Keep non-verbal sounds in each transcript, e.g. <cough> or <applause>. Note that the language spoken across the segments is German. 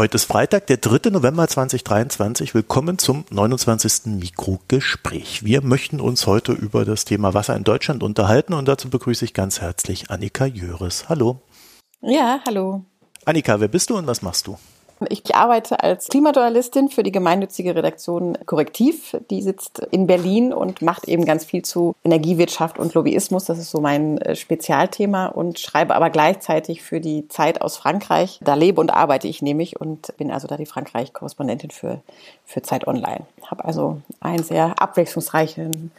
Heute ist Freitag, der 3. November 2023. Willkommen zum 29. Mikrogespräch. Wir möchten uns heute über das Thema Wasser in Deutschland unterhalten und dazu begrüße ich ganz herzlich Annika Jöres. Hallo. Ja, hallo. Annika, wer bist du und was machst du? Ich arbeite als Klimajournalistin für die gemeinnützige Redaktion Korrektiv. Die sitzt in Berlin und macht eben ganz viel zu Energiewirtschaft und Lobbyismus. Das ist so mein äh, Spezialthema und schreibe aber gleichzeitig für die Zeit aus Frankreich. Da lebe und arbeite ich nämlich und bin also da die Frankreich-Korrespondentin für, für Zeit Online. Habe also einen sehr abwechslungsreichen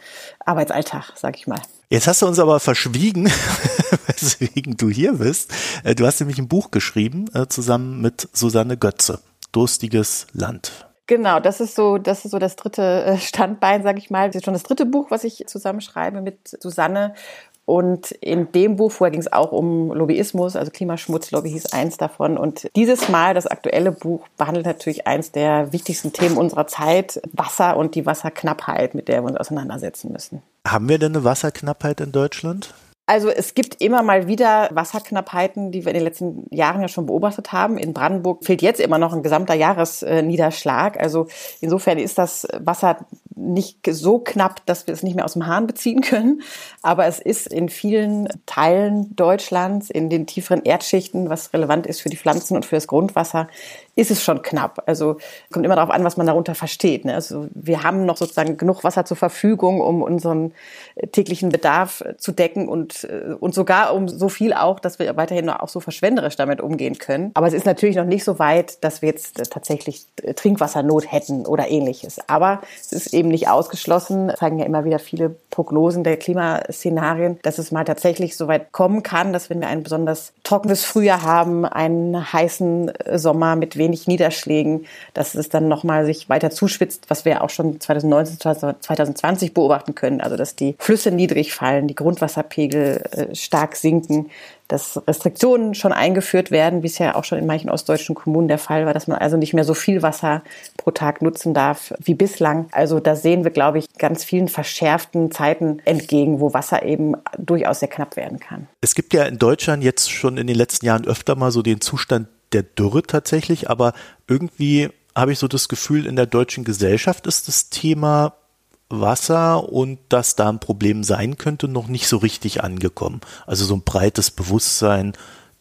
Arbeitsalltag, sag ich mal. Jetzt hast du uns aber verschwiegen, <laughs> weswegen du hier bist. Äh, du hast nämlich ein Buch geschrieben, äh, zusammen mit Susanne Götze. Durstiges Land. Genau, das ist so, das ist so das dritte äh, Standbein, sage ich mal. Das ist schon das dritte Buch, was ich zusammenschreibe mit Susanne. Und in dem Buch vorher ging es auch um Lobbyismus, also Klimaschmutzlobby hieß eins davon. Und dieses Mal, das aktuelle Buch, behandelt natürlich eins der wichtigsten Themen unserer Zeit, Wasser und die Wasserknappheit, mit der wir uns auseinandersetzen müssen. Haben wir denn eine Wasserknappheit in Deutschland? Also es gibt immer mal wieder Wasserknappheiten, die wir in den letzten Jahren ja schon beobachtet haben. In Brandenburg fehlt jetzt immer noch ein gesamter Jahresniederschlag. Also insofern ist das Wasser nicht so knapp, dass wir es nicht mehr aus dem Hahn beziehen können. Aber es ist in vielen Teilen Deutschlands, in den tieferen Erdschichten, was relevant ist für die Pflanzen und für das Grundwasser, ist es schon knapp. Also kommt immer darauf an, was man darunter versteht. Ne? Also wir haben noch sozusagen genug Wasser zur Verfügung, um unseren täglichen Bedarf zu decken und, äh, und sogar um so viel auch, dass wir weiterhin auch so verschwenderisch damit umgehen können. Aber es ist natürlich noch nicht so weit, dass wir jetzt tatsächlich Trinkwassernot hätten oder ähnliches. Aber es ist eben nicht ausgeschlossen, zeigen ja immer wieder viele Prognosen der Klimaszenarien, dass es mal tatsächlich so weit kommen kann, dass wenn wir ein besonders trockenes Frühjahr haben, einen heißen Sommer mit wenig Niederschlägen, dass es dann nochmal sich weiter zuspitzt, was wir auch schon 2019, 2020 beobachten können. Also dass die Flüsse niedrig fallen, die Grundwasserpegel äh, stark sinken, dass Restriktionen schon eingeführt werden, wie es ja auch schon in manchen ostdeutschen Kommunen der Fall war, dass man also nicht mehr so viel Wasser pro Tag nutzen darf wie bislang. Also da sehen wir, glaube ich, ganz vielen verschärften Zeiten entgegen, wo Wasser eben durchaus sehr knapp werden kann. Es gibt ja in Deutschland jetzt schon in den letzten Jahren öfter mal so den Zustand der Dürre tatsächlich, aber irgendwie habe ich so das Gefühl, in der deutschen Gesellschaft ist das Thema Wasser und dass da ein Problem sein könnte, noch nicht so richtig angekommen. Also so ein breites Bewusstsein,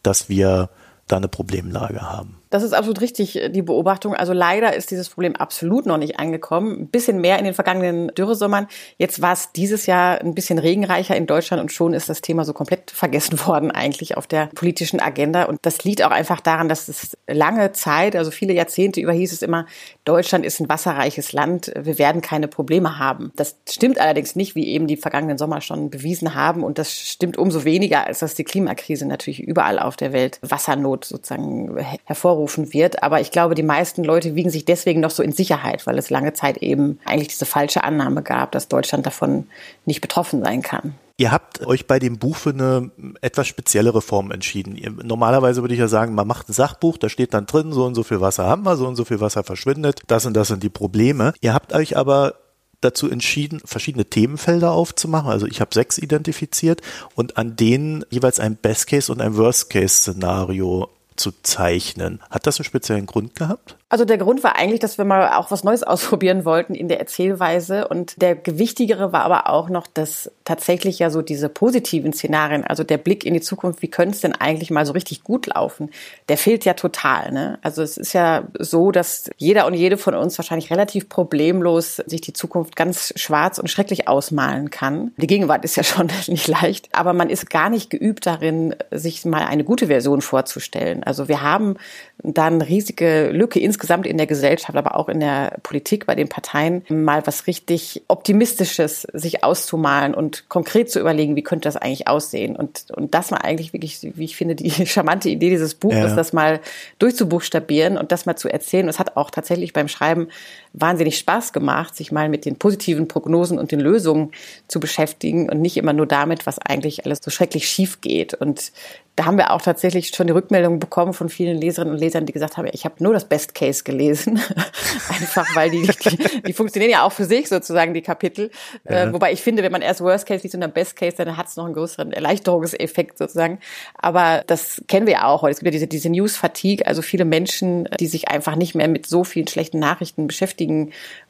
dass wir da eine Problemlage haben. Das ist absolut richtig, äh, die Beobachtung. Also leider ist dieses Problem absolut noch nicht angekommen. Ein bisschen mehr in den vergangenen Dürresommern. Jetzt war es dieses Jahr ein bisschen regenreicher in Deutschland und schon ist das Thema so komplett <laughs> vergessen worden eigentlich auf der politischen Agenda. Und das liegt auch einfach daran, dass es lange Zeit, also viele Jahrzehnte über hieß es immer, Deutschland ist ein wasserreiches Land. Wir werden keine Probleme haben. Das stimmt allerdings nicht, wie eben die vergangenen Sommer schon bewiesen haben. Und das stimmt umso weniger, als dass die Klimakrise natürlich überall auf der Welt Wassernot sozusagen hervorruft hervorrufen wird. Aber ich glaube, die meisten Leute wiegen sich deswegen noch so in Sicherheit, weil es lange Zeit eben eigentlich diese falsche Annahme gab, dass Deutschland davon nicht betroffen sein kann. Ihr habt euch bei dem Buch für eine etwas speziellere Form entschieden. Normalerweise würde ich ja sagen, man macht ein Sachbuch, da steht dann drin, so und so viel Wasser haben wir, so und so viel Wasser verschwindet, das und das sind die Probleme. Ihr habt euch aber dazu entschieden, verschiedene Themenfelder aufzumachen. Also ich habe sechs identifiziert und an denen jeweils ein Best-Case und ein Worst-Case-Szenario zu zeichnen. Hat das einen speziellen Grund gehabt? Also der Grund war eigentlich, dass wir mal auch was Neues <laughs> ausprobieren wollten in der Erzählweise. Und der gewichtigere war aber auch noch, dass tatsächlich ja so diese positiven Szenarien, also der Blick in die Zukunft, wie könnte es denn eigentlich mal so richtig gut laufen, der fehlt ja total. Ne? Also es ist ja so, dass jeder und jede von uns wahrscheinlich relativ problemlos sich die Zukunft ganz schwarz und schrecklich ausmalen kann. Die Gegenwart ist ja <laughs> schon nicht leicht, aber man ist gar nicht geübt darin, sich mal eine gute Version vorzustellen. Also wir haben da eine riesige Lücke insgesamt in der Gesellschaft, aber auch in der Politik bei den Parteien, mal was richtig Optimistisches sich auszumalen und konkret zu überlegen, wie könnte das eigentlich aussehen. Und, und das war eigentlich wirklich, wie ich finde, die <laughs> charmante Idee dieses Buches, ja. das mal durchzubuchstabieren und das mal zu erzählen. Es hat auch tatsächlich beim Schreiben wahnsinnig Spaß gemacht, sich mal mit den positiven Prognosen und den Lösungen zu beschäftigen und nicht immer nur damit, was eigentlich alles so schrecklich schief geht. Und da haben wir auch tatsächlich schon die Rückmeldung bekommen von vielen Leserinnen und Lesern, die gesagt haben, ich habe nur das Best Case gelesen. <laughs> Einfach weil die, die, die, funktionieren ja auch für sich sozusagen, die Kapitel. Ja. Äh, wobei ich finde, wenn man erst Worst Case liest und dann Best Case, dann hat es noch einen größeren Erleichterungseffekt sozusagen. Aber das kennen wir ja auch heute. Es gibt ja diese, diese News-Fatigue, also viele Menschen, die sich einfach nicht mehr mit so vielen schlechten Nachrichten beschäftigen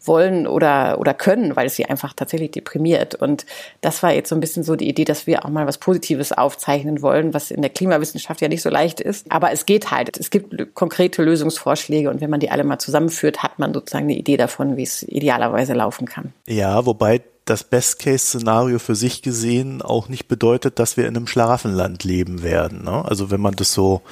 wollen oder, oder können, weil es sie einfach tatsächlich deprimiert. Und das war jetzt so ein bisschen so die Idee, dass wir auch mal was Positives aufzeichnen wollen, was in der Klimawissenschaft ja nicht so leicht ist. Aber es geht halt. Es gibt konkrete Lösungsvorschläge und wenn man die alle mal zusammenführt, hat man sozusagen eine Idee davon, wie es idealerweise laufen kann. Ja, wobei das Best-Case-Szenario für sich gesehen auch nicht bedeutet, dass wir in einem Schlaraffenland leben werden. Ne? Also wenn man das so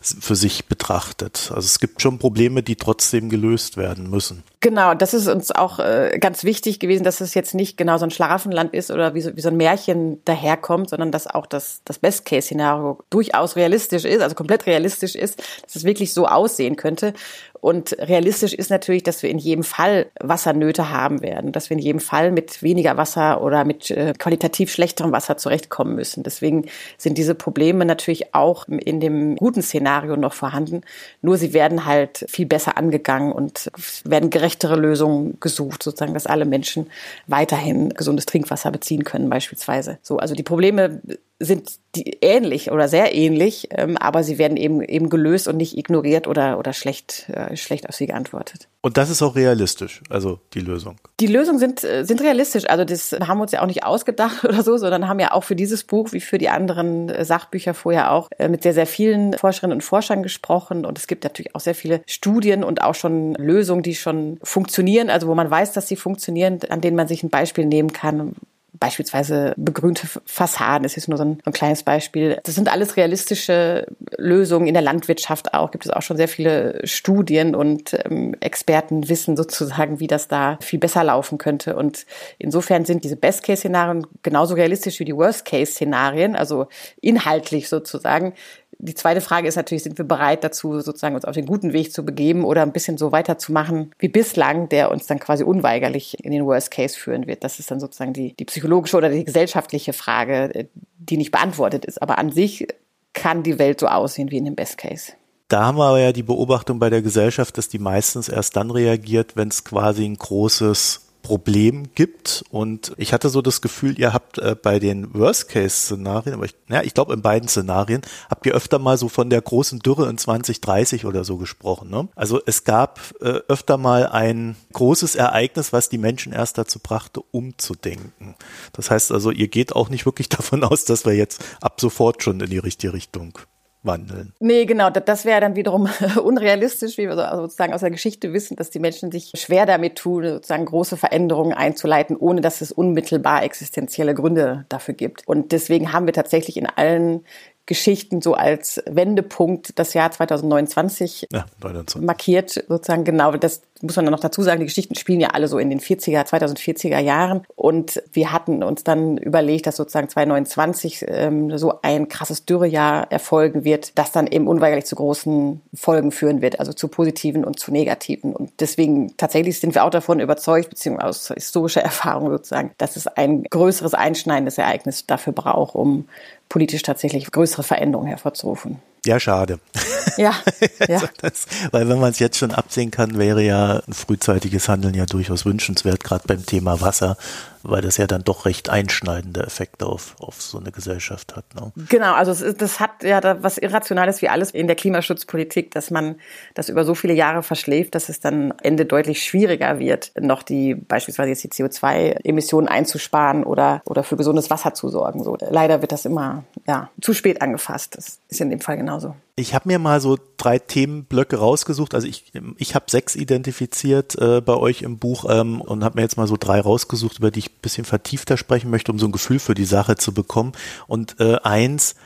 für sich betrachtet. Also es gibt schon Probleme, die trotzdem gelöst werden müssen. Genau, das ist uns auch äh, ganz wichtig gewesen, dass es jetzt nicht genau so ein Schlaraffenland ist oder wie so, wie so ein Märchen daherkommt, sondern dass auch das, das Best-Case-Szenario durchaus realistisch ist, also komplett realistisch ist, dass es wirklich so aussehen könnte. Und realistisch ist natürlich, dass wir in jedem Fall Wassernöte haben werden, dass wir in jedem Fall mit weniger Wasser oder mit äh, qualitativ schlechterem Wasser zurechtkommen müssen. Deswegen sind diese Probleme natürlich auch in dem guten Szenario noch vorhanden. Nur sie werden halt viel besser angegangen und werden gerechtere Lösungen gesucht, sozusagen, dass alle Menschen weiterhin gesundes Trinkwasser beziehen können, beispielsweise. So, also die Probleme sind die ähnlich oder sehr ähnlich, ähm, aber sie werden eben eben gelöst und nicht ignoriert oder oder schlecht äh, schlecht auf sie geantwortet. Und das ist auch realistisch, also die Lösung. Die Lösungen sind äh, sind realistisch, also das haben wir uns ja auch nicht ausgedacht <laughs> oder so, sondern haben ja auch für dieses Buch wie für die anderen äh, Sachbücher vorher auch äh, mit sehr sehr vielen Forscherinnen und Forschern gesprochen und es gibt natürlich auch sehr viele Studien und auch schon Lösungen, die schon funktionieren, also wo man weiß, dass sie funktionieren, an denen man sich ein Beispiel nehmen kann, beispielsweise begrünte Fassaden ist jetzt nur so ein, ein, kleines Beispiel. Das sind alles realistische Lösungen in der Landwirtschaft auch. Gibt es auch schon sehr viele Studien und ähm, Experten wissen sozusagen, wie das da viel besser laufen könnte. Und insofern sind diese Best-Case-Szenarien genauso realistisch wie die Worst-Case-Szenarien, also inhaltlich sozusagen die zweite Frage ist natürlich, sind wir bereit dazu, sozusagen uns auf den guten Weg zu begeben oder ein bisschen so weiterzumachen wie bislang, der uns dann quasi unweigerlich in den Worst Case führen wird. Das ist dann sozusagen die, die psychologische oder die gesellschaftliche Frage, die nicht beantwortet ist. Aber an sich kann die Welt so aussehen wie in dem Best Case. Da haben wir aber ja die Beobachtung bei der Gesellschaft, dass die meistens erst dann reagiert, wenn es quasi ein großes Problem gibt. Und ich hatte so das Gefühl, ihr habt äh, bei den Worst-Case-Szenarien, aber ich, ja, ich glaube in beiden Szenarien, habt ihr öfter mal so von der großen Dürre in 2030 oder so gesprochen. Ne? Also es gab äh, öfter mal ein großes Ereignis, was die Menschen erst dazu brachte, umzudenken. Das heißt also, ihr geht auch nicht wirklich <laughs> davon aus, dass wir jetzt ab sofort schon in die richtige Richtung wandeln. Nee, genau. Das wäre dann wiederum <laughs> unrealistisch, wie wir also sozusagen aus der Geschichte wissen, dass die Menschen sich schwer damit tun, sozusagen große Veränderungen einzuleiten, ohne dass es unmittelbar existenzielle Gründe dafür gibt. Und deswegen haben wir tatsächlich in allen Geschichten so als Wendepunkt das Jahr 2029 ja, markiert, sozusagen genau. Das muss man dann noch dazu sagen, die Geschichten spielen ja alle so in den 40er, 2040er Jahren. Und wir hatten uns dann überlegt, dass sozusagen 2029 ähm, so ein krasses Dürrejahr erfolgen wird, das dann eben unweigerlich zu großen Folgen führen wird, also zu positiven und zu negativen. Und deswegen tatsächlich sind wir auch davon überzeugt, beziehungsweise aus historischer <laughs> Erfahrung sozusagen, dass es ein größeres einschneidendes Ereignis dafür braucht, um politisch tatsächlich größere Veränderungen hervorzurufen. Ja, schade. Ja. <laughs> ja. das, weil wenn man es jetzt schon absehen kann, wäre ja ein frühzeitiges Handeln ja durchaus wünschenswert, gerade beim Thema Wasser weil das ja dann doch recht einschneidende Effekte auf, auf so eine Gesellschaft hat. Ne? Genau, also ist, das hat ja da was Irrationales wie alles in der Klimaschutzpolitik, dass man das über so viele Jahre verschläft, dass es dann Ende deutlich schwieriger wird, noch die beispielsweise jetzt die CO2-Emissionen einzusparen oder, oder für gesundes Wasser zu sorgen. So, leider wird das immer ja, zu spät angefasst. Das ist in dem Fall genauso. Ich habe mir mal so drei Themenblöcke rausgesucht. Also ich, ich habe sechs identifiziert äh, bei euch im Buch ähm, und habe mir jetzt mal so drei rausgesucht, über die ich ein bisschen vertiefter sprechen möchte, um so ein Gefühl für die Sache zu bekommen. Und äh, eins,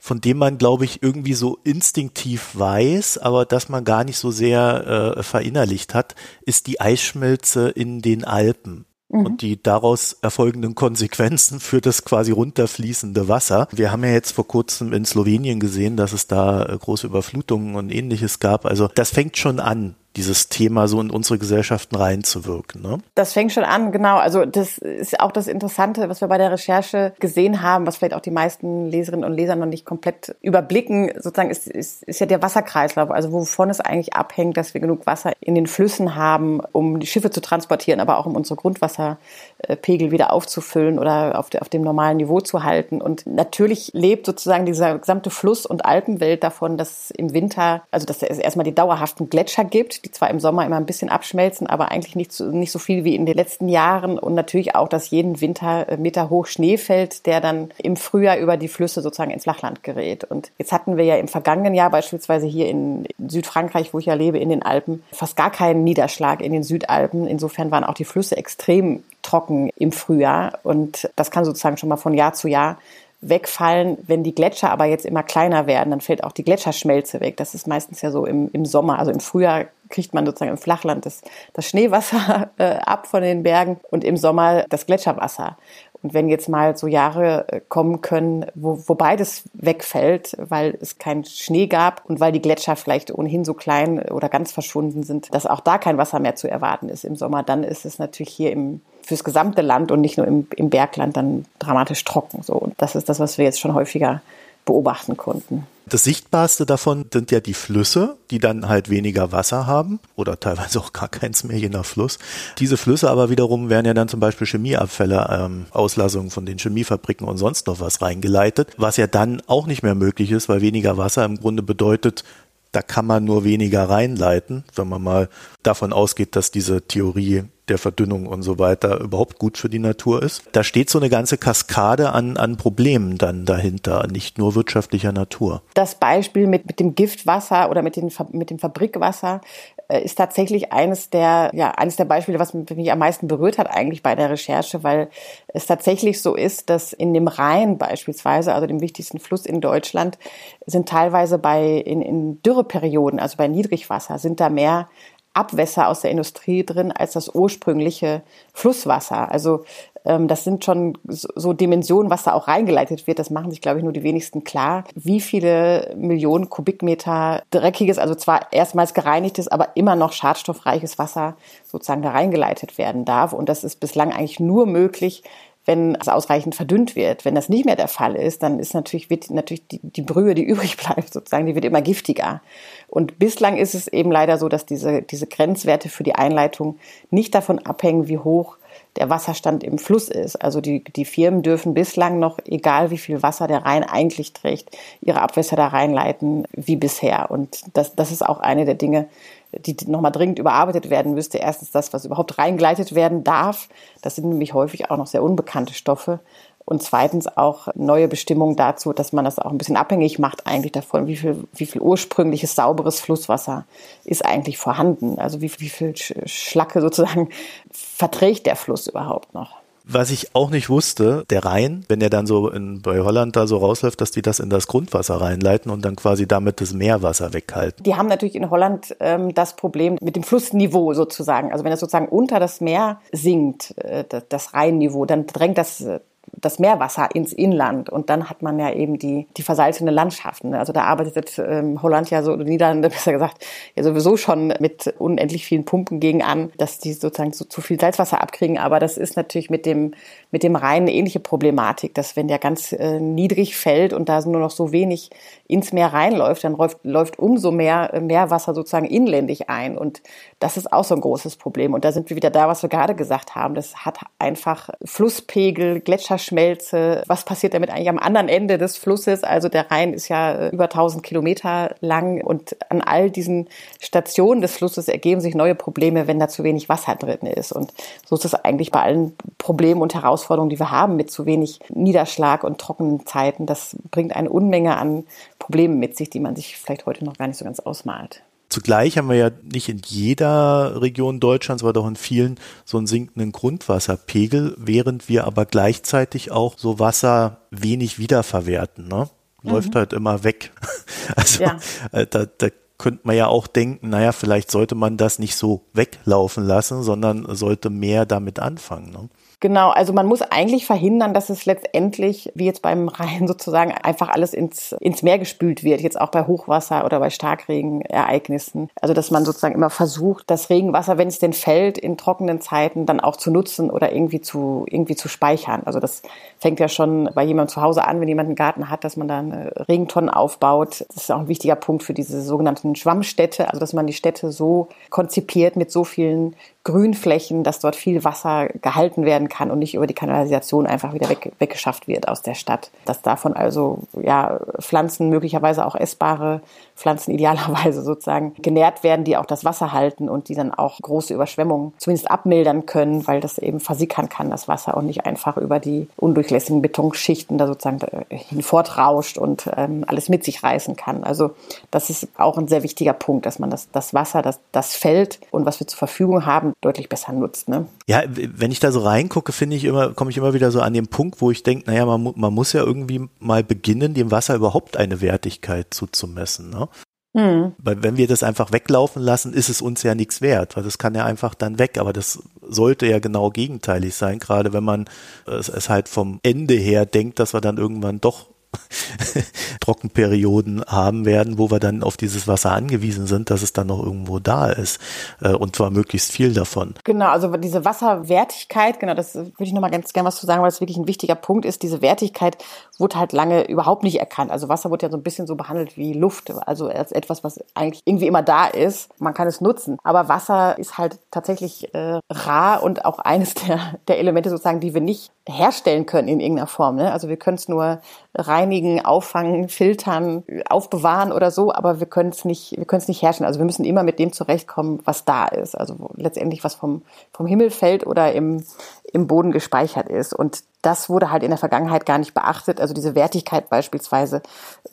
von dem man, glaube ich, irgendwie so instinktiv weiß, aber das man gar nicht so sehr äh, verinnerlicht hat, ist die Eisschmelze in den Alpen mhm. und die daraus erfolgenden Konsequenzen für das quasi runterfließende Wasser. Wir haben ja jetzt vor kurzem in Slowenien gesehen, dass es da äh, große Überflutungen und ähnliches gab. Also das fängt schon an dieses Thema so in unsere Gesellschaften reinzuwirken. Ne? Das fängt schon an, genau. Also das ist auch das Interessante, was wir bei der Recherche gesehen haben, was vielleicht auch die meisten Leserinnen und Leser noch nicht komplett überblicken. Sozusagen ist, ist, ist ja der Wasserkreislauf, also wovon es eigentlich abhängt, dass wir genug Wasser in den Flüssen haben, um die Schiffe zu transportieren, aber auch um unsere Grundwasserpegel wieder aufzufüllen oder auf, auf dem normalen Niveau zu halten. Und natürlich lebt sozusagen dieser gesamte Fluss- und Alpenwelt davon, dass im Winter, also dass es erstmal die dauerhaften Gletscher gibt, die zwar im Sommer immer ein bisschen abschmelzen, aber eigentlich nicht so, nicht so viel wie in den letzten Jahren. Und natürlich auch, dass jeden Winter äh, Meter hoch Schnee fällt, der dann im Frühjahr über die Flüsse sozusagen ins Flachland gerät. Und jetzt hatten wir ja im vergangenen Jahr beispielsweise hier in Südfrankreich, wo ich ja lebe, in den Alpen, fast gar keinen Niederschlag in den Südalpen. Insofern waren auch die Flüsse extrem trocken im Frühjahr. Und das kann sozusagen schon mal von Jahr zu Jahr wegfallen. Wenn die Gletscher aber jetzt immer kleiner werden, dann fällt auch die Gletscherschmelze weg. Das ist meistens ja so im, im Sommer. Also im Frühjahr kriegt man sozusagen im Flachland das, das Schneewasser <laughs> äh, ab von den Bergen und im Sommer das Gletscherwasser. Und wenn jetzt mal so Jahre äh, kommen können, wo, wo beides wegfällt, weil es keinen Schnee gab und weil die Gletscher vielleicht ohnehin so klein oder ganz verschwunden sind, dass auch da kein Wasser mehr zu erwarten ist im Sommer, dann ist es natürlich hier im fürs gesamte Land und nicht nur im, im Bergland dann dramatisch trocken. So. Und das ist das, was wir jetzt schon häufiger beobachten konnten. Das Sichtbarste davon sind ja die Flüsse, die dann halt weniger Wasser haben oder teilweise auch gar keins mehr, je nach Fluss. Diese Flüsse aber wiederum werden ja dann zum Beispiel Chemieabfälle, ähm, Auslassungen von den Chemiefabriken und sonst noch was reingeleitet, was ja dann auch nicht mehr möglich ist, weil weniger Wasser im Grunde bedeutet, da kann man nur weniger reinleiten, wenn man mal davon ausgeht, dass diese Theorie der Verdünnung und so weiter überhaupt gut für die Natur ist. Da steht so eine ganze Kaskade an, an Problemen dann dahinter, nicht nur wirtschaftlicher Natur. Das Beispiel mit, mit dem Giftwasser oder mit, den, mit dem Fabrikwasser ist tatsächlich eines der, ja, eines der Beispiele, was mich am meisten berührt hat eigentlich bei der Recherche, weil es tatsächlich so ist, dass in dem Rhein beispielsweise, also dem wichtigsten Fluss in Deutschland, sind teilweise bei, in, in Dürreperioden, also bei Niedrigwasser, sind da mehr Abwässer aus der Industrie drin als das ursprüngliche Flusswasser. Also das sind schon so Dimensionen, was da auch reingeleitet wird. Das machen sich, glaube ich, nur die wenigsten klar. Wie viele Millionen Kubikmeter dreckiges, also zwar erstmals gereinigtes, aber immer noch schadstoffreiches Wasser sozusagen da reingeleitet werden darf. Und das ist bislang eigentlich nur möglich, wenn es ausreichend verdünnt wird. Wenn das nicht mehr der Fall ist, dann ist natürlich, wird natürlich die, die Brühe, die <laughs> übrig bleibt, sozusagen, die wird immer giftiger. Und bislang ist es eben leider so, dass diese, diese Grenzwerte für die Einleitung nicht davon abhängen, wie hoch der Wasserstand im Fluss ist. Also die, die Firmen dürfen bislang noch, egal wie viel Wasser der Rhein eigentlich trägt, ihre Abwässer da reinleiten wie bisher. Und das, das ist auch eine der Dinge, die nochmal dringend überarbeitet werden müsste. Erstens das, was überhaupt reingeleitet werden darf. Das sind nämlich häufig auch noch sehr unbekannte Stoffe. Und zweitens auch neue Bestimmungen dazu, dass man das auch ein bisschen abhängig macht eigentlich davon, wie viel, wie viel ursprüngliches sauberes Flusswasser ist eigentlich vorhanden. Also wie, wie viel Schlacke sozusagen verträgt der Fluss überhaupt noch. Was ich auch nicht wusste, der Rhein, wenn er dann so in, bei Holland da so rausläuft, dass die das in das Grundwasser reinleiten und dann quasi damit das Meerwasser weghalten. Die haben natürlich in Holland ähm, das Problem mit dem Flussniveau sozusagen. Also wenn es sozusagen unter das Meer sinkt, äh, das Rheinniveau, dann drängt das das Meerwasser ins Inland und dann hat man ja eben die, die versalzene Landschaften. Also da arbeitet ähm, Holland ja so, Niederlande <laughs> besser gesagt, ja sowieso schon mit unendlich vielen Pumpen gegen an, dass die sozusagen zu, zu viel Salzwasser abkriegen. Aber das ist natürlich mit dem, mit dem Rhein eine ähnliche Problematik, dass wenn der ganz äh, niedrig fällt und da nur noch so wenig ins Meer reinläuft, dann läuft, läuft umso mehr äh, Meerwasser sozusagen inländig ein. Und das ist auch so ein großes Problem. Und da sind wir wieder da, was wir gerade gesagt haben. Das hat einfach Flusspegel, Gletscherschmelze. Was passiert damit eigentlich am anderen Ende des Flusses? Also der Rhein ist ja äh, über 1000 Kilometer lang und an all diesen Stationen des Flusses ergeben sich neue Probleme, wenn da zu wenig Wasser drin ist. Und so ist es eigentlich bei allen Problemen und Herausforderungen, die wir haben mit zu wenig Niederschlag und trockenen Zeiten. Das bringt eine Unmenge an Probleme mit sich, die man sich vielleicht heute noch gar nicht so ganz ausmalt. Zugleich haben wir ja nicht in jeder Region Deutschlands, aber doch in vielen so einen sinkenden Grundwasserpegel, während wir aber gleichzeitig auch so Wasser wenig wiederverwerten. Ne? Läuft mhm. halt immer weg. <laughs> Also ja. Äh, da, da könnte man ja auch denken, naja, vielleicht sollte man das nicht so weglaufen lassen, sondern sollte mehr damit anfangen. Ne? Genau, also man muss eigentlich verhindern, dass es letztendlich, wie jetzt beim Rhein sozusagen, einfach alles ins, ins Meer gespült wird, jetzt auch bei Hochwasser oder bei Starkregenereignissen. Also dass man sozusagen immer versucht, das Regenwasser, wenn es denn fällt, in trockenen Zeiten dann auch zu nutzen oder irgendwie zu, irgendwie zu speichern. Also das fängt ja schon bei jemandem zu Hause an, wenn jemand einen Garten hat, dass man dann Regentonnen aufbaut. Das ist auch ein wichtiger Punkt für diese sogenannten Schwammstädte, also dass man die Städte so konzipiert mit so vielen Grünflächen, dass dort viel Wasser gehalten werden kann und nicht über die Kanalisation einfach wieder weg, weggeschafft wird aus der Stadt. Dass davon also ja Pflanzen, möglicherweise auch essbare Pflanzen <laughs> idealerweise sozusagen genährt werden, die auch das Wasser halten und die dann auch große Überschwemmungen zumindest abmildern können, weil das eben versickern kann, das Wasser und nicht einfach über die undurchlässigen Betonschichten da sozusagen hinfortrauscht und ähm, alles mit sich reißen kann. Also das ist auch ein sehr wichtiger Punkt, dass man das, das Wasser, das, das Feld und was wir zur Verfügung haben, deutlich besser nutzt. Ne? Ja, wenn ich da so reingucke, finde ich immer, komme ich immer wieder so an den Punkt, wo ich denke, naja, man, man muss ja irgendwie mal beginnen, dem Wasser überhaupt eine Wertigkeit zuzumessen. Ne? Mhm. Weil wenn wir das einfach weglaufen lassen, ist es uns ja nichts wert, weil das kann ja einfach dann weg. Aber das sollte ja genau gegenteilig sein, gerade wenn man es, es halt vom Ende her denkt, dass wir dann irgendwann doch <laughs> Trockenperioden haben werden, wo wir dann auf dieses Wasser angewiesen sind, dass es dann noch irgendwo da ist äh, und zwar möglichst viel davon. Genau, also diese Wasserwertigkeit, genau, das würde ich nochmal ganz gerne was zu sagen, weil es wirklich ein wichtiger Punkt ist. Diese Wertigkeit wurde halt lange überhaupt nicht erkannt. Also Wasser wurde ja so ein bisschen so behandelt wie Luft, also als etwas, was eigentlich irgendwie immer da ist. Man kann es nutzen, aber Wasser ist halt tatsächlich äh, rar und auch eines der, der Elemente sozusagen, die wir nicht herstellen können in irgendeiner Form. Ne? Also wir können es nur reinigen, auffangen, filtern, aufbewahren oder so, aber wir können es nicht, wir können es nicht herrschen. Also wir müssen immer mit dem zurechtkommen, was da ist. Also letztendlich was vom, vom Himmel fällt oder im, im Boden gespeichert ist. Und das wurde halt in der Vergangenheit gar nicht beachtet. Also diese Wertigkeit beispielsweise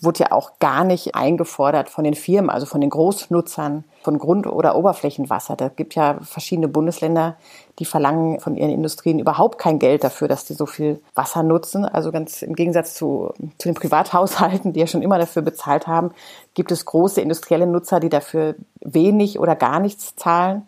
wurde ja auch gar nicht eingefordert von den Firmen, also von den Großnutzern von Grund- oder Oberflächenwasser. Da gibt ja verschiedene Bundesländer, die verlangen von ihren Industrien überhaupt kein Geld dafür, dass die so viel Wasser nutzen. Also ganz im Gegensatz zu, zu den Privathaushalten, die ja schon immer dafür bezahlt haben, gibt es große industrielle Nutzer, die dafür wenig oder gar nichts zahlen.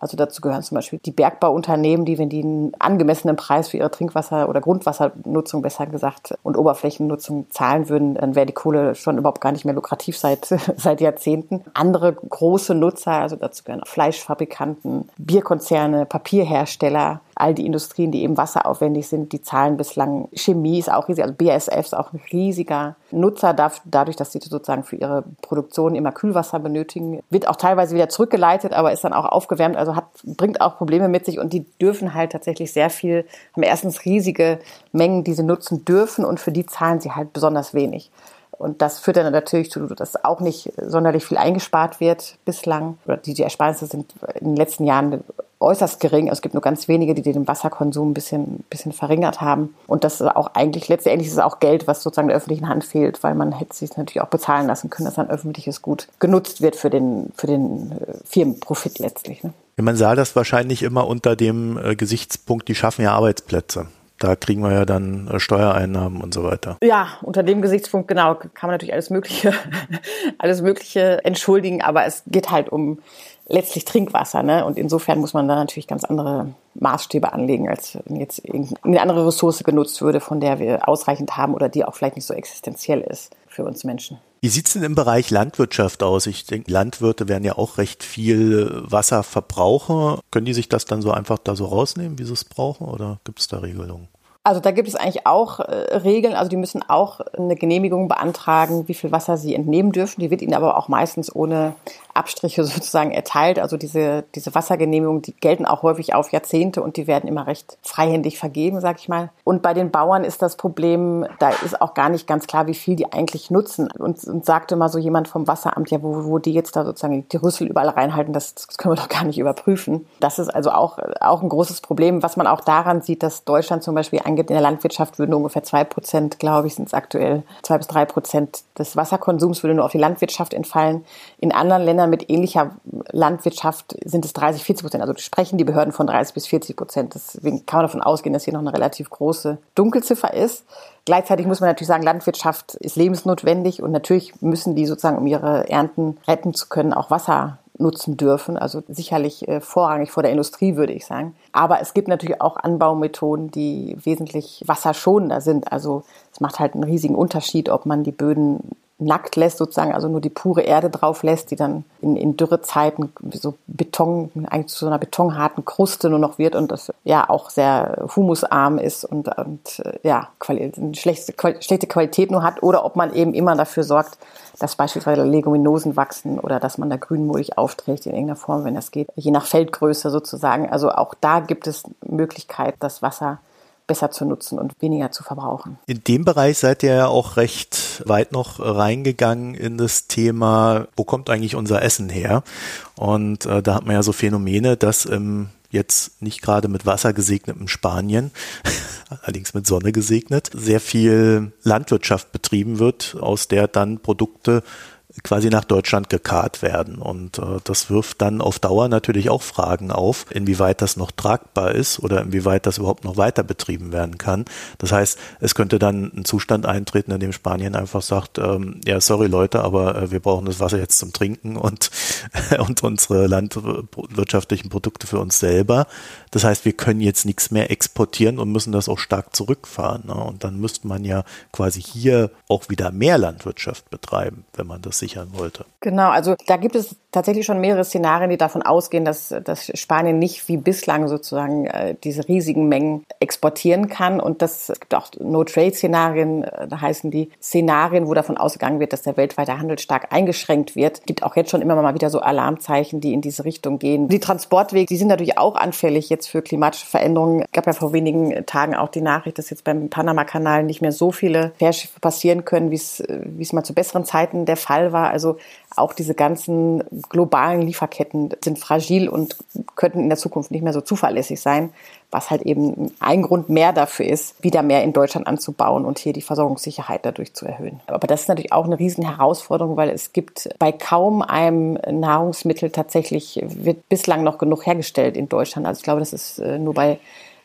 Also dazu gehören zum Beispiel die Bergbauunternehmen, die, wenn die einen angemessenen Preis für ihre Trinkwasser- oder Grundwassernutzung besser gesagt und Oberflächennutzung zahlen würden, dann wäre die Kohle schon überhaupt gar nicht mehr lukrativ seit, <laughs> seit Jahrzehnten. Andere große Nutzer, also dazu gehören Fleischfabrikanten, Bierkonzerne, Papierhersteller, all die Industrien, die eben wasseraufwendig sind, die zahlen bislang. Chemie ist auch riesig, also BASF ist auch ein riesiger Nutzer dadurch, dass sie sozusagen für ihre Produktion immer Kühlwasser benötigen, wird auch teilweise wieder zurückgeleitet, aber ist dann auch aufgewärmt, also hat, bringt auch Probleme mit sich und die dürfen halt tatsächlich sehr viel, haben erstens riesige Mengen, die sie nutzen dürfen und für die zahlen sie halt besonders wenig. Und das führt dann natürlich zu, dass auch nicht sonderlich viel eingespart wird bislang. Die, die Ersparnisse sind in den letzten Jahren äußerst gering. Es gibt nur ganz wenige, die den Wasserkonsum ein bisschen, bisschen verringert haben. Und das ist auch eigentlich, letztendlich ist es auch Geld, was sozusagen der öffentlichen Hand fehlt, weil man hätte sich natürlich auch bezahlen lassen können, dass ein öffentliches Gut genutzt wird für den, für den äh, Firmenprofit letztlich. Ne? Man sah das wahrscheinlich immer unter dem äh, Gesichtspunkt, die schaffen ja Arbeitsplätze da kriegen wir ja dann äh, Steuereinnahmen und so weiter. Ja, unter dem Gesichtspunkt genau kann man natürlich alles Mögliche, <laughs> alles Mögliche entschuldigen, aber es geht halt um letztlich Trinkwasser, ne? Und insofern muss man da natürlich ganz andere Maßstäbe anlegen, als wenn jetzt irgendeine andere Ressource genutzt würde, von der wir ausreichend haben oder die auch vielleicht nicht so existenziell ist für uns Menschen. Wie sieht's denn im Bereich Landwirtschaft aus? Ich denke, Landwirte werden ja auch recht viel Wasser verbrauchen. Können die sich das dann so einfach da so rausnehmen, wie sie es brauchen, oder gibt es da Regelungen? Also da gibt es eigentlich auch äh, Regeln. Also die müssen auch eine Genehmigung beantragen, wie viel Wasser sie entnehmen dürfen. Die wird ihnen aber auch meistens ohne Abstriche <laughs> sozusagen erteilt. Also diese, diese Wassergenehmigungen, die gelten auch häufig auf Jahrzehnte und die werden immer recht freihändig vergeben, sag ich mal. Und bei den Bauern ist das Problem, da ist auch gar nicht ganz klar, wie viel die eigentlich nutzen. Und, und sagte mal so jemand vom Wasseramt, ja, wo, wo die jetzt da sozusagen die Rüssel überall reinhalten, das, das können wir doch gar nicht überprüfen. Das ist also auch, auch ein großes Problem, was man auch daran sieht, dass Deutschland zum Beispiel angeht, in der Landwirtschaft würden ungefähr zwei Prozent, glaube ich, sind es aktuell, zwei bis drei Prozent des Wasserkonsums würde nur auf die Landwirtschaft entfallen. In anderen Ländern mit ähnlicher Landwirtschaft sind es 30, 40 Prozent. Also sprechen die Behörden von 30 bis 40 Prozent. Deswegen kann man davon ausgehen, dass hier noch eine relativ große Dunkelziffer ist. Gleichzeitig muss man natürlich sagen, Landwirtschaft ist lebensnotwendig und natürlich müssen die sozusagen, um ihre Ernten retten zu können, auch Wasser nutzen dürfen. Also sicherlich äh, vorrangig vor der Industrie, würde ich sagen. Aber es gibt natürlich auch Anbaumethoden, die wesentlich wasserschonender sind. Also es macht halt einen riesigen Unterschied, ob man die Böden nackt lässt, sozusagen, also nur die pure Erde drauf lässt, die dann in, in Dürrezeiten so Beton, eigentlich zu so einer betonharten Kruste nur noch wird und das ja auch sehr humusarm ist und, und ja, Quali schlechte, schlechte Qualität nur hat oder ob man eben immer dafür sorgt, dass beispielsweise Leguminosen wachsen oder dass man da Grünmulch aufträgt in irgendeiner Form, wenn das geht, je nach Feldgröße sozusagen. Also auch da gibt es Möglichkeit, das Wasser besser zu nutzen und weniger zu verbrauchen. In dem Bereich seid ihr ja auch recht weit noch reingegangen in das Thema, wo kommt eigentlich unser Essen her? Und äh, da hat man ja so Phänomene, dass im jetzt nicht gerade mit Wasser gesegnetem Spanien, <laughs> allerdings mit Sonne gesegnet, sehr viel Landwirtschaft betrieben wird, aus der dann Produkte quasi nach Deutschland gekarrt werden. Und äh, das wirft dann auf Dauer natürlich auch Fragen auf, inwieweit das noch tragbar ist oder inwieweit das überhaupt noch weiter betrieben werden kann. Das heißt, es könnte dann ein Zustand eintreten, in dem Spanien einfach sagt, ähm, ja, sorry Leute, aber äh, wir brauchen das Wasser jetzt zum Trinken und, <laughs> und unsere landwirtschaftlichen Produkte für uns selber. Das heißt, wir können jetzt nichts mehr exportieren und müssen das auch stark zurückfahren. Ne? Und dann müsste man ja quasi hier auch wieder mehr Landwirtschaft betreiben, wenn man das sichern wollte. Genau, also da gibt es tatsächlich schon mehrere Szenarien, die davon ausgehen, dass, dass Spanien nicht wie bislang sozusagen äh, diese riesigen Mengen exportieren kann. Und das es gibt auch No-Trade-Szenarien, äh, da heißen die Szenarien, wo davon ausgegangen wird, dass der weltweite Handel stark eingeschränkt wird. Es gibt auch jetzt schon immer mal wieder so Alarmzeichen, die in diese Richtung gehen. Die Transportwege, die sind natürlich auch anfällig jetzt für klimatische Veränderungen. Es gab ja vor wenigen Tagen auch die Nachricht, dass jetzt beim Panama-Kanal nicht mehr so viele Fährschiffe passieren können, wie es, wie es mal zu besseren Zeiten der Fall war. Also auch diese ganzen globalen Lieferketten sind fragil und könnten in der Zukunft nicht mehr so zuverlässig sein, was halt eben ein Grund mehr dafür ist, wieder mehr in Deutschland anzubauen und hier die Versorgungssicherheit dadurch zu erhöhen. Aber das ist natürlich auch eine riesen Herausforderung, weil es gibt bei kaum einem Nahrungsmittel tatsächlich, wird bislang noch genug hergestellt in Deutschland. Also ich glaube, das ist äh, nur bei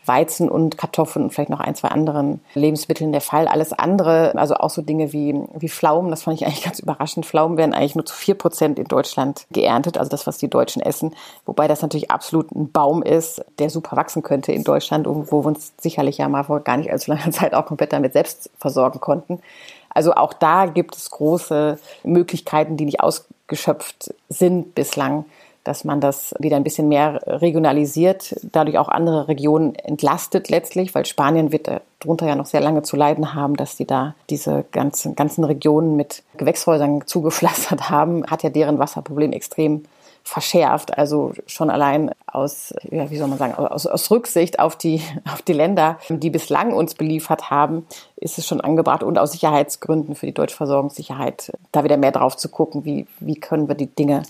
Weizen und Kartoffeln und vielleicht noch ein, zwei anderen Lebensmitteln der Fall. Alles andere, also auch so Dinge wie, wie Pflaumen, das fand ich eigentlich <laughs> ganz überraschend. Pflaumen werden eigentlich nur zu vier Prozent in Deutschland geerntet, also das, was die Deutschen essen. Wobei das natürlich absolut ein Baum ist, der super wachsen könnte in Deutschland, wo wir uns sicherlich ja mal vor gar nicht allzu langer <laughs> Zeit auch komplett damit selbst versorgen konnten. Also auch da gibt es große Möglichkeiten, die nicht ausgeschöpft sind bislang dass man das wieder ein bisschen mehr regionalisiert, dadurch auch andere Regionen entlastet letztlich, weil Spanien wird darunter ja noch sehr lange zu leiden haben, dass die da diese ganzen, ganzen Regionen mit Gewächshäusern zugepflastert <laughs> haben, hat ja deren Wasserproblem extrem verschärft. Also schon allein aus, ja, wie soll man sagen, aus, aus Rücksicht auf die, <laughs> auf die Länder, die bislang uns beliefert haben, ist es schon angebracht und aus Sicherheitsgründen für die deutsche Versorgungssicherheit, da wieder mehr drauf zu gucken, wie, wie können wir die Dinge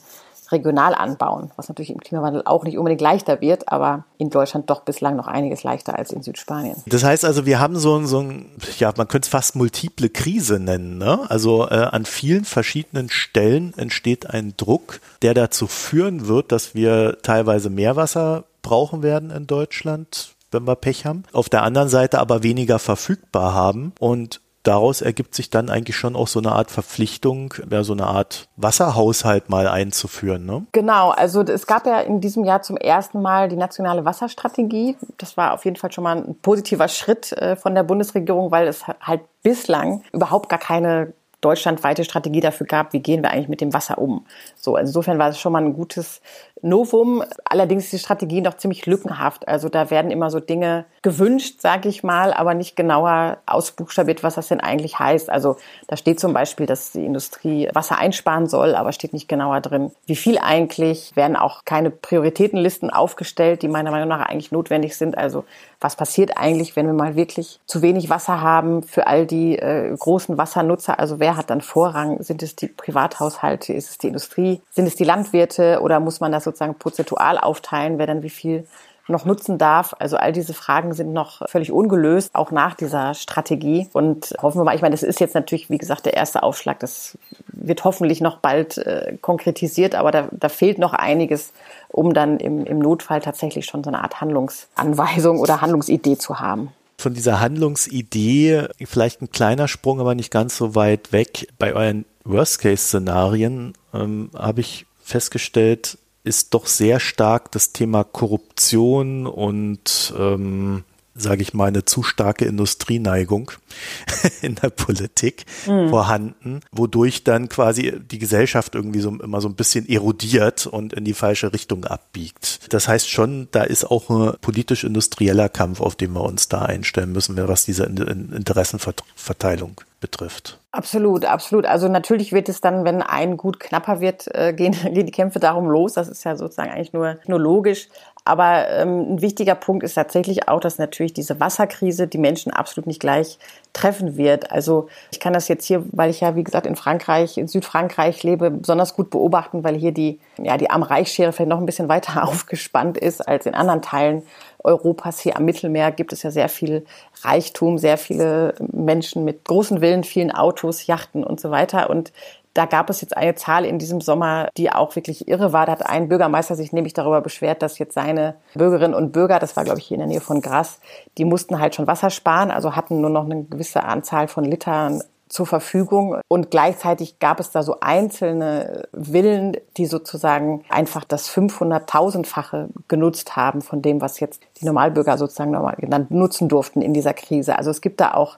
regional anbauen, was natürlich im Klimawandel auch nicht unbedingt leichter wird, aber in Deutschland doch bislang noch einiges leichter als in Südspanien. Das heißt also, wir haben so ein, so ein ja, man könnte es fast multiple Krise nennen. Ne? Also äh, an vielen verschiedenen Stellen entsteht ein Druck, der dazu führen wird, dass wir teilweise Meerwasser brauchen werden in Deutschland, wenn wir Pech haben. Auf der anderen Seite aber weniger verfügbar haben und daraus ergibt sich dann eigentlich schon auch so eine Art Verpflichtung, ja, so eine Art Wasserhaushalt mal einzuführen. Ne? Genau, also es gab ja in diesem Jahr zum ersten Mal die nationale Wasserstrategie. Das war auf jeden Fall schon mal ein positiver Schritt äh, von der Bundesregierung, weil es halt bislang überhaupt gar keine deutschlandweite Strategie dafür gab, wie gehen wir eigentlich mit dem Wasser um. So, insofern war es schon mal ein gutes Novum. Allerdings ist die Strategie noch ziemlich lückenhaft. Also da werden immer so Dinge gewünscht, sage ich mal, aber nicht genauer ausbuchstabiert, was das denn eigentlich heißt. Also da steht zum Beispiel, dass die Industrie Wasser einsparen soll, aber steht nicht genauer drin, wie viel eigentlich. Werden auch keine Prioritätenlisten aufgestellt, die meiner Meinung nach eigentlich notwendig sind. Also was passiert eigentlich, wenn wir mal wirklich zu wenig Wasser haben für all die äh, großen Wassernutzer? Also wer hat dann Vorrang? Sind es die Privathaushalte? Ist es die Industrie? Sind es die Landwirte? Oder muss man das sozusagen prozentual aufteilen, wer dann wie viel noch nutzen darf. Also all diese Fragen sind noch völlig ungelöst, auch nach dieser Strategie. Und hoffen wir mal, ich meine, das ist jetzt natürlich, wie gesagt, der erste Aufschlag. Das wird hoffentlich noch bald äh, konkretisiert, aber da, da fehlt noch einiges, um dann im, im Notfall tatsächlich schon so eine Art Handlungsanweisung oder Handlungsidee zu haben von dieser Handlungsidee vielleicht ein kleiner Sprung, aber nicht ganz so weit weg. Bei euren Worst-Case-Szenarien ähm, habe ich festgestellt, ist doch sehr stark das Thema Korruption und ähm, sage ich mal, eine zu starke Industrieneigung <laughs> in der Politik mhm. vorhanden, wodurch dann quasi die Gesellschaft irgendwie so immer so ein bisschen erodiert und in die falsche Richtung abbiegt. Das heißt schon, da ist auch ein politisch-industrieller Kampf, auf den wir uns da einstellen müssen, was diese Interessenverteilung betrifft. Absolut, absolut. Also natürlich wird es dann, wenn ein Gut knapper wird, äh, gehen, <laughs> gehen die Kämpfe darum los. Das ist ja sozusagen eigentlich nur, nur logisch. Aber ähm, ein wichtiger Punkt ist tatsächlich auch, dass natürlich diese Wasserkrise die Menschen absolut nicht gleich treffen wird. Also ich kann das jetzt hier, weil ich ja wie gesagt in Frankreich, in Südfrankreich lebe, besonders gut beobachten, weil hier die ja die Arm-Reich-Schere vielleicht noch ein bisschen weiter <laughs> aufgespannt ist als in anderen Teilen Europas. Hier am Mittelmeer gibt es ja sehr viel Reichtum, sehr viele Menschen mit großen Willen, vielen Autos, Yachten und so weiter. Und da gab es jetzt eine Zahl in diesem Sommer, die auch wirklich irre war. Da hat ein Bürgermeister sich nämlich darüber beschwert, dass jetzt seine Bürgerinnen und Bürger, das war glaube ich hier in der Nähe von Gras, die mussten halt schon Wasser sparen, also hatten nur noch eine gewisse Anzahl von Litern zur Verfügung. Und gleichzeitig gab es da so einzelne Villen, die sozusagen einfach das 500.000-fache genutzt haben von dem, was jetzt die Normalbürger sozusagen normal genannt nutzen durften in dieser Krise. Also es gibt da auch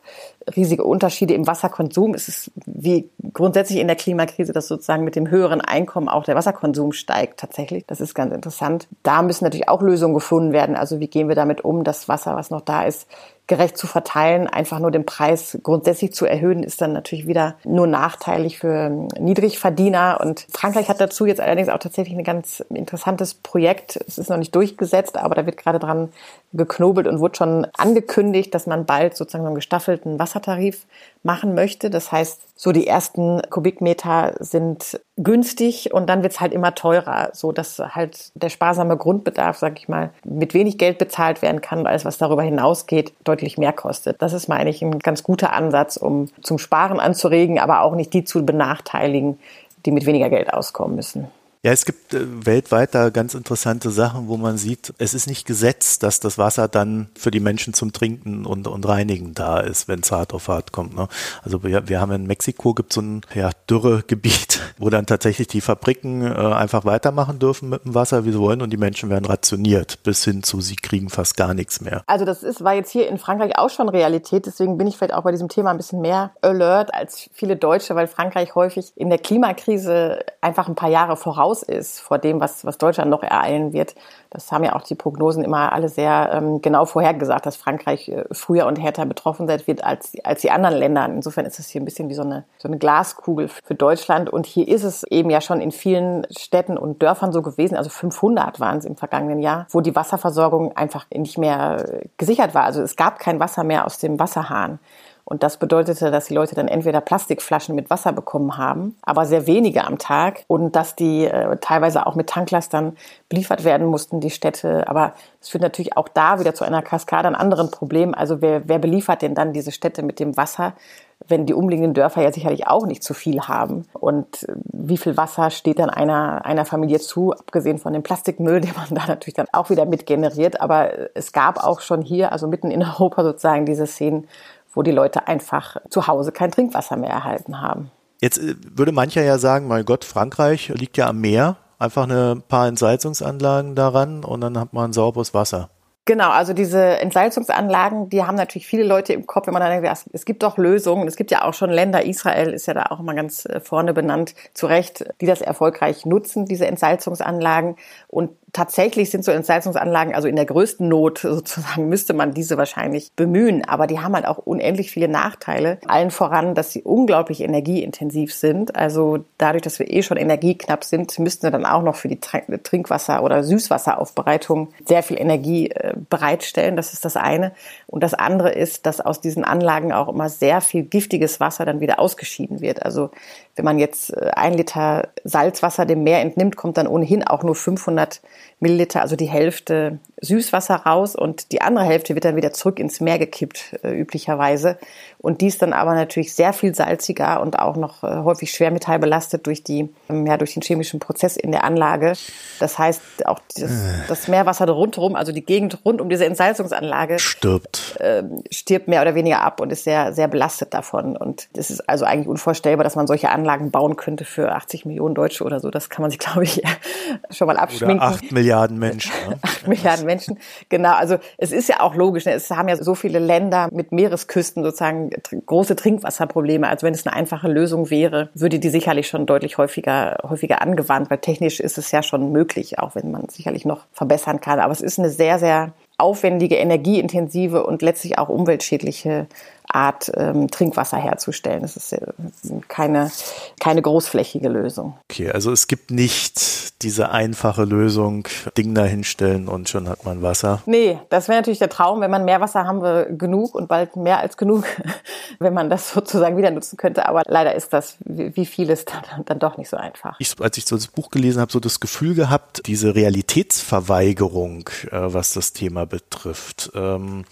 riesige Unterschiede im Wasserkonsum. Es ist wie grundsätzlich in der Klimakrise, dass sozusagen mit dem höheren Einkommen auch der Wasserkonsum steigt tatsächlich. Das ist ganz interessant. Da müssen natürlich auch Lösungen gefunden werden. Also wie gehen wir damit um, das Wasser, was noch da ist, gerecht zu verteilen. Einfach nur den Preis grundsätzlich zu erhöhen, ist dann natürlich wieder nur nachteilig für Niedrigverdiener. Und Frankreich hat dazu jetzt allerdings auch tatsächlich ein ganz interessantes Projekt. Es ist noch nicht durchgesetzt, aber da wird gerade dran geknobelt und wurde schon angekündigt, dass man bald sozusagen einen gestaffelten Wassertarif machen möchte. Das heißt, so die ersten Kubikmeter sind günstig und dann wird's halt immer teurer, so dass halt der sparsame Grundbedarf, sag ich mal, mit wenig Geld bezahlt werden kann und alles, was darüber hinausgeht, deutlich mehr kostet. Das ist, meine ich, ein ganz guter Ansatz, um zum Sparen anzuregen, aber auch nicht die zu benachteiligen, die mit weniger Geld auskommen müssen. Ja, es gibt äh, weltweit da ganz interessante Sachen, wo man sieht, es ist nicht gesetzt, dass das Wasser dann für die Menschen zum Trinken und, und Reinigen da ist, wenn es hart auf hart kommt. Ne? Also wir, wir haben in Mexiko gibt so ein ja, Dürregebiet, <laughs> wo dann tatsächlich die Fabriken äh, einfach weitermachen dürfen mit dem Wasser, wie sie wollen, und die Menschen werden rationiert, bis hin zu, sie kriegen fast gar nichts mehr. Also das ist, war jetzt hier in Frankreich auch schon Realität, deswegen bin ich vielleicht auch bei diesem Thema ein bisschen mehr alert als viele Deutsche, weil Frankreich häufig in der Klimakrise einfach ein paar Jahre voraus voraus ist vor dem, was, was Deutschland noch ereilen wird. Das haben ja auch die Prognosen immer alle sehr ähm, genau vorhergesagt, dass Frankreich äh, früher und härter betroffen sein wird als, als die anderen Länder. Insofern ist es hier ein bisschen wie so eine, so eine Glaskugel für Deutschland. Und hier ist es eben ja schon in vielen Städten und Dörfern so gewesen, also 500 waren es im vergangenen Jahr, wo die Wasserversorgung einfach nicht mehr gesichert war. Also es gab kein Wasser mehr aus dem Wasserhahn. Und das bedeutete, dass die Leute dann entweder Plastikflaschen mit Wasser bekommen haben, aber sehr wenige am Tag und dass die äh, teilweise auch mit Tanklastern beliefert werden mussten, die Städte. Aber es führt natürlich auch da wieder zu einer Kaskade an anderen Problemen. Also wer, wer beliefert denn dann diese Städte mit dem Wasser? wenn die umliegenden Dörfer ja sicherlich auch nicht zu viel haben. Und äh, wie viel Wasser steht dann einer, einer Familie zu, abgesehen von dem Plastikmüll, <laughs> den man da natürlich dann auch wieder mit generiert. Aber es gab auch schon hier, also mitten in Europa sozusagen diese Szenen, wo die Leute einfach zu Hause kein Trinkwasser mehr erhalten haben. Jetzt äh, würde mancher ja sagen, mein Gott, Frankreich liegt ja am Meer, einfach eine paar Entsalzungsanlagen daran und dann hat man sauberes Wasser. Genau, also diese Entsalzungsanlagen, die haben natürlich viele Leute im Kopf, wenn man dann denkt, es gibt doch Lösungen. Es gibt ja auch schon Länder, Israel ist ja da auch immer ganz äh, vorne benannt, zu Recht, die das erfolgreich nutzen, diese Entsalzungsanlagen. Und tatsächlich sind so Entsalzungsanlagen, also in der größten Not <laughs> sozusagen, müsste man diese wahrscheinlich bemühen. Aber die haben halt auch unendlich viele Nachteile. Allen voran, dass sie unglaublich energieintensiv sind. Also dadurch, dass wir eh schon energieknapp sind, müssten wir dann auch noch für die Trinkwasser- oder Süßwasseraufbereitung sehr viel Energie äh, bereitstellen. Das ist das eine. Und das andere ist, dass aus diesen Anlagen auch immer sehr viel giftiges Wasser dann wieder ausgeschieden wird. Also wenn man jetzt äh, ein Liter Salzwasser dem Meer entnimmt, kommt dann ohnehin auch nur 500 Milliliter, also die Hälfte Süßwasser raus und die andere Hälfte wird dann wieder zurück ins Meer gekippt, äh, üblicherweise. Und dies dann aber natürlich sehr viel salziger und auch noch äh, häufig schwermetallbelastet durch die, ähm, ja, durch den chemischen Prozess in der Anlage. Das heißt, auch das, das Meerwasser rundherum, also die Gegend rund um diese Entsalzungsanlage stirbt. Äh, stirbt mehr oder weniger ab und ist sehr, sehr belastet davon. Und es ist also eigentlich unvorstellbar, dass man solche Anlagen Anlagen bauen könnte für 80 Millionen Deutsche oder so. Das kann man sich, <laughs> glaube ich, schon mal abschminken. Oder 8 Milliarden Menschen. <laughs> Ne? 8 Milliarden Menschen, genau. Also es ist ja auch logisch. Ne? Es haben ja so viele Länder mit Meeresküsten sozusagen große Trinkwasserprobleme. Also wenn es eine einfache Lösung wäre, würde die sicherlich schon deutlich häufiger, häufiger angewandt, weil technisch ist es ja schon möglich, auch wenn man sicherlich noch verbessern kann. Aber es ist eine sehr, sehr aufwendige, energieintensive und letztlich auch umweltschädliche Art ähm, Trinkwasser herzustellen. Das ist keine, keine großflächige Lösung. Okay, also es gibt nicht diese einfache Lösung, Ding da hinstellen und schon hat man Wasser. Nee, das wäre natürlich der Traum. Wenn man mehr Wasser haben wir genug und bald mehr als genug, <laughs> wenn man das sozusagen wieder nutzen könnte. Aber leider ist das, wie vieles, dann, dann doch nicht so einfach. Ich, als ich so das Buch gelesen habe, so das Gefühl gehabt, diese Realitätsverweigerung, äh, was das Thema betrifft. Ähm,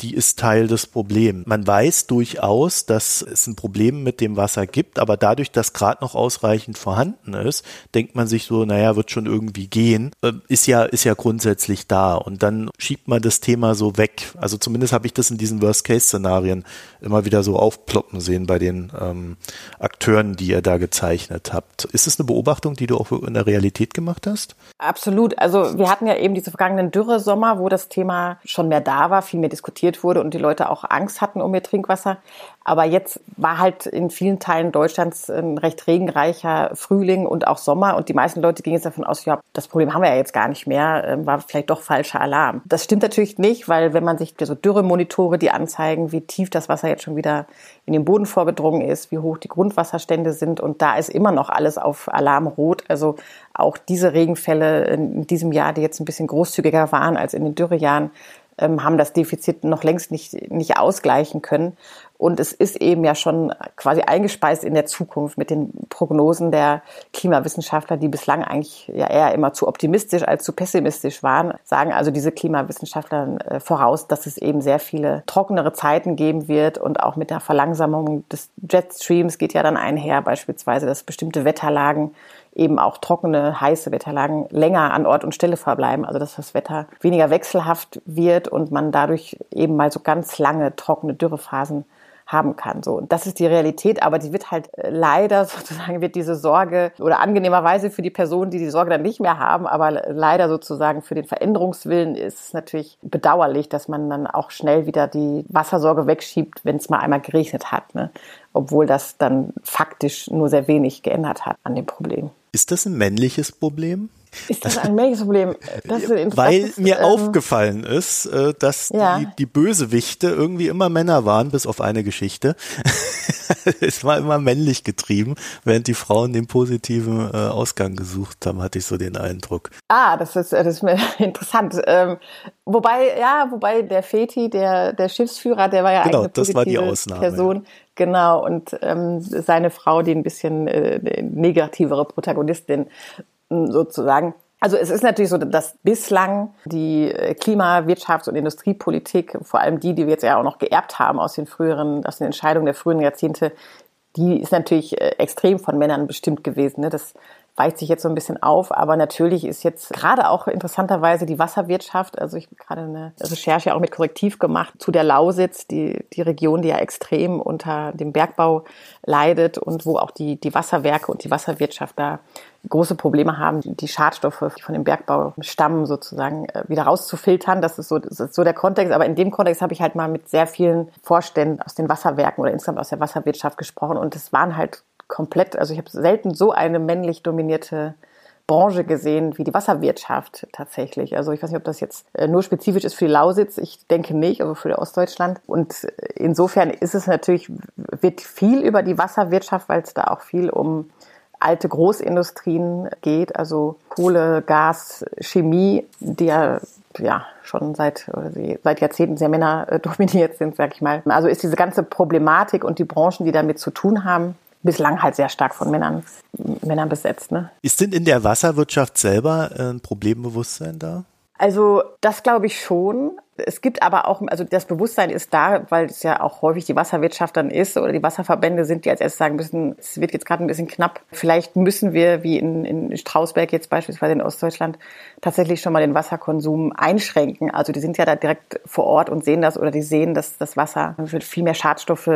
die ist Teil des Problems. Man weiß durchaus, dass es ein Problem mit dem Wasser gibt, aber dadurch, dass gerade noch ausreichend vorhanden ist, denkt man sich so, naja, wird schon irgendwie gehen, äh, ist ja, ist ja grundsätzlich da. Und dann schiebt man das Thema so weg. Also zumindest habe ich das in diesen Worst-Case-Szenarien immer wieder so aufploppen sehen bei den ähm, Akteuren, die ihr da gezeichnet habt. Ist es eine Beobachtung, die du auch in der Realität gemacht hast? Absolut. Also wir hatten ja eben diese vergangenen Dürresommer, wo das Thema schon mehr da war, viel mehr diskutiert diskutiert wurde und die Leute auch Angst hatten um ihr Trinkwasser. Aber jetzt war halt in vielen Teilen Deutschlands ein recht regenreicher Frühling und auch Sommer und die meisten Leute gingen jetzt davon aus, ja, das Problem haben wir ja jetzt gar nicht mehr, ähm, war vielleicht doch falscher Alarm. Das stimmt natürlich nicht, weil wenn man sich so Dürremonitore, die anzeigen, wie tief das Wasser jetzt schon wieder in den Boden vorgedrungen ist, wie hoch die Grundwasserstände sind und da ist immer noch alles auf Alarmrot. Also auch diese Regenfälle in diesem Jahr, die jetzt ein bisschen großzügiger waren als in den Dürrejahren, ähm, haben das Defizit noch längst nicht, nicht ausgleichen können. Und es ist eben ja schon quasi eingespeist in der Zukunft mit den Prognosen der Klimawissenschaftler, die bislang eigentlich ja eher immer zu optimistisch als zu pessimistisch waren, sagen also diese Klimawissenschaftler äh, voraus, dass es eben sehr viele trockenere Zeiten geben wird und auch mit der Verlangsamung des Jetstreams geht ja dann einher beispielsweise, dass bestimmte Wetterlagen eben auch trockene, heiße Wetterlagen länger an Ort und Stelle verbleiben, also dass das Wetter weniger wechselhaft wird und man dadurch eben mal so ganz lange trockene Dürrephasen haben kann. So, und das ist die Realität, aber die wird halt äh, leider <laughs> sozusagen wird diese Sorge oder angenehmerweise für die Personen, die die Sorge dann nicht mehr haben, aber leider sozusagen für den Veränderungswillen ist es natürlich bedauerlich, dass man dann auch schnell wieder die Wassersorge wegschiebt, wenn es mal einmal geregnet hat, ne? obwohl das dann faktisch nur sehr wenig geändert hat an dem Problem. Ist das ein männliches Problem? Ist das ein männliches Problem? Weil mir ähm, aufgefallen ist, äh, dass ja. die, die Bösewichte irgendwie immer Männer waren, bis auf eine Geschichte. <laughs> es war immer männlich getrieben, während die Frauen den positiven äh, Ausgang gesucht haben, hatte ich so den Eindruck. Ah, das ist, das ist <laughs> interessant. Ähm, wobei, ja, wobei der Feti, der, der Schiffsführer, der war ja genau, eine positive das war die Ausnahme, Person. Genau, und ähm, seine Frau, die ein bisschen äh, negativere Protagonistin sozusagen. Also es ist natürlich so, dass bislang die äh, Klima-, Wirtschafts- und Industriepolitik, vor allem die, die wir jetzt ja auch noch geerbt haben aus den früheren, aus den Entscheidungen der früheren Jahrzehnte, die ist natürlich äh, extrem von Männern bestimmt gewesen. Ne? Das weicht sich jetzt so ein bisschen auf, aber natürlich ist jetzt gerade auch interessanterweise die Wasserwirtschaft, also ich habe gerade eine Recherche auch mit Korrektiv gemacht zu der Lausitz, die, die Region, die ja extrem unter dem Bergbau leidet und wo auch die, die Wasserwerke und die Wasserwirtschaft da große Probleme haben, die Schadstoffe, die von dem Bergbau stammen, sozusagen äh, wieder rauszufiltern. Das ist, so, das ist so der Kontext. Aber in dem Kontext habe ich halt mal mit sehr vielen Vorständen aus den Wasserwerken oder insgesamt aus der Wasserwirtschaft gesprochen. Und es waren halt komplett, also ich habe selten so eine männlich dominierte Branche gesehen wie die Wasserwirtschaft tatsächlich. Also ich weiß nicht, ob das jetzt äh, nur spezifisch ist für die Lausitz. Ich denke nicht, aber für Ostdeutschland. Und insofern ist es natürlich, wird viel über die Wasserwirtschaft, weil es da auch viel um alte Großindustrien geht, also Kohle, Gas, Chemie, die ja, ja schon seit, seit Jahrzehnten sehr männerdominiert <laughs> sind, sag ich mal. Also ist diese ganze Problematik und die Branchen, die damit zu tun haben, bislang halt sehr stark von Männern, Männern besetzt. Ne? Ist denn in der Wasserwirtschaft selber ein Problembewusstsein da? Also das glaube ich schon. Es gibt aber auch, also das Bewusstsein ist da, weil es ja auch häufig die Wasserwirtschaft dann ist oder die Wasserverbände sind, die als erstes sagen müssen, es wird jetzt gerade ein bisschen knapp. Vielleicht müssen wir, wie in, in Strausberg jetzt beispielsweise in Ostdeutschland, tatsächlich schon mal den Wasserkonsum einschränken. Also die sind ja da direkt vor Ort und sehen das oder die sehen, dass das Wasser viel mehr Schadstoffe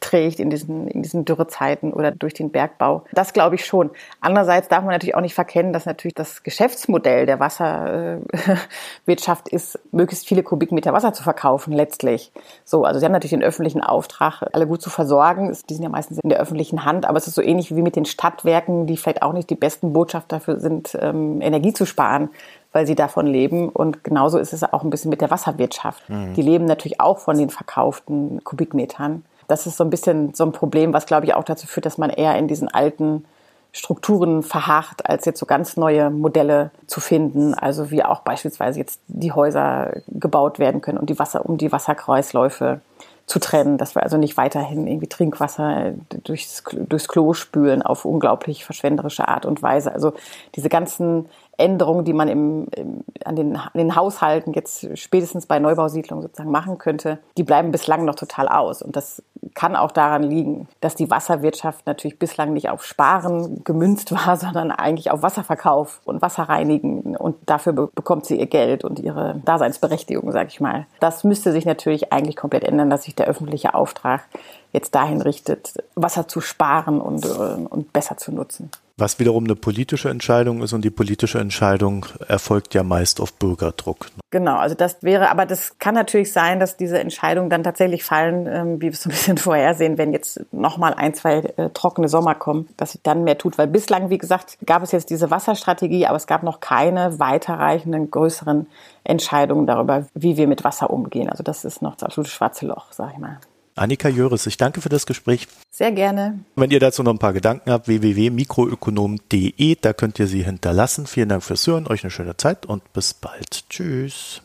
trägt in diesen, in diesen Dürrezeiten oder durch den Bergbau. Das glaube ich schon. Andererseits darf man natürlich auch nicht verkennen, dass natürlich das Geschäftsmodell der Wasserwirtschaft <laughs> ist, möglichst viele Kubikmeter Wasser zu verkaufen letztlich. So, also sie haben natürlich den öffentlichen Auftrag, alle gut zu versorgen. Die sind ja meistens in der öffentlichen Hand, aber es ist so ähnlich wie mit den Stadtwerken, die vielleicht auch nicht die besten Botschafter dafür sind, ähm, Energie zu sparen weil sie davon leben. Und genauso ist es auch ein bisschen mit der Wasserwirtschaft. Mhm. Die leben natürlich auch von den verkauften Kubikmetern. Das ist so ein bisschen so ein Problem, was glaube ich auch dazu führt, dass man eher in diesen alten Strukturen verharrt, als jetzt so ganz neue Modelle zu finden. Also wie auch beispielsweise jetzt die Häuser gebaut werden können und die Wasser, um die Wasserkreisläufe zu trennen, dass wir also nicht weiterhin irgendwie Trinkwasser durchs, durchs Klo spülen auf unglaublich verschwenderische Art und Weise. Also diese ganzen Änderungen, die man im, im, an, den, an den Haushalten jetzt spätestens bei Neubausiedlungen sozusagen machen könnte, die bleiben bislang noch total aus. Und das kann auch daran liegen, dass die Wasserwirtschaft natürlich bislang nicht auf Sparen gemünzt war, <laughs> sondern eigentlich auf Wasserverkauf und Wasserreinigen. Und dafür be bekommt sie ihr Geld und ihre Daseinsberechtigung, sage ich mal. Das müsste sich natürlich eigentlich komplett ändern, dass sich der öffentliche Auftrag jetzt dahin richtet, Wasser zu sparen und, äh, und besser zu nutzen. Was wiederum eine politische Entscheidung ist und die politische Entscheidung erfolgt ja meist auf Bürgerdruck. Genau, also das wäre, aber das kann natürlich sein, dass diese Entscheidungen dann tatsächlich fallen, ähm, wie wir es so ein bisschen <laughs> vorhersehen, wenn jetzt nochmal ein, zwei äh, trockene Sommer kommen, dass sich dann mehr tut. Weil bislang, wie gesagt, gab es jetzt diese Wasserstrategie, aber es gab noch keine weiterreichenden, größeren Entscheidungen darüber, wie wir mit Wasser umgehen. Also das ist noch das absolute schwarze Loch, sag ich mal. Annika Jöris, ich danke für das Gespräch. Sehr gerne. Wenn ihr dazu noch ein paar Gedanken habt, www.mikroökonom.de, da könnt ihr sie hinterlassen. Vielen Dank fürs Hören, euch eine schöne Zeit und bis bald. Tschüss.